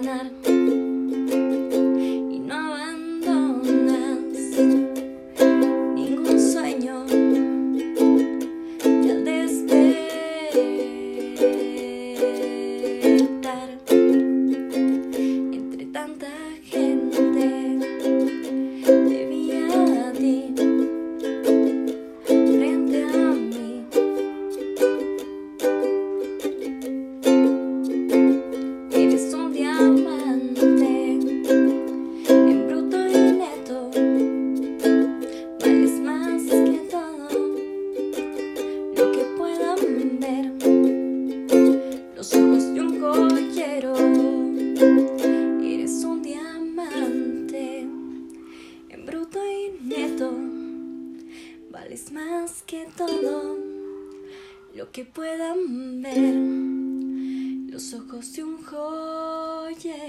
なって más que todo lo que puedan ver los ojos de un joyero.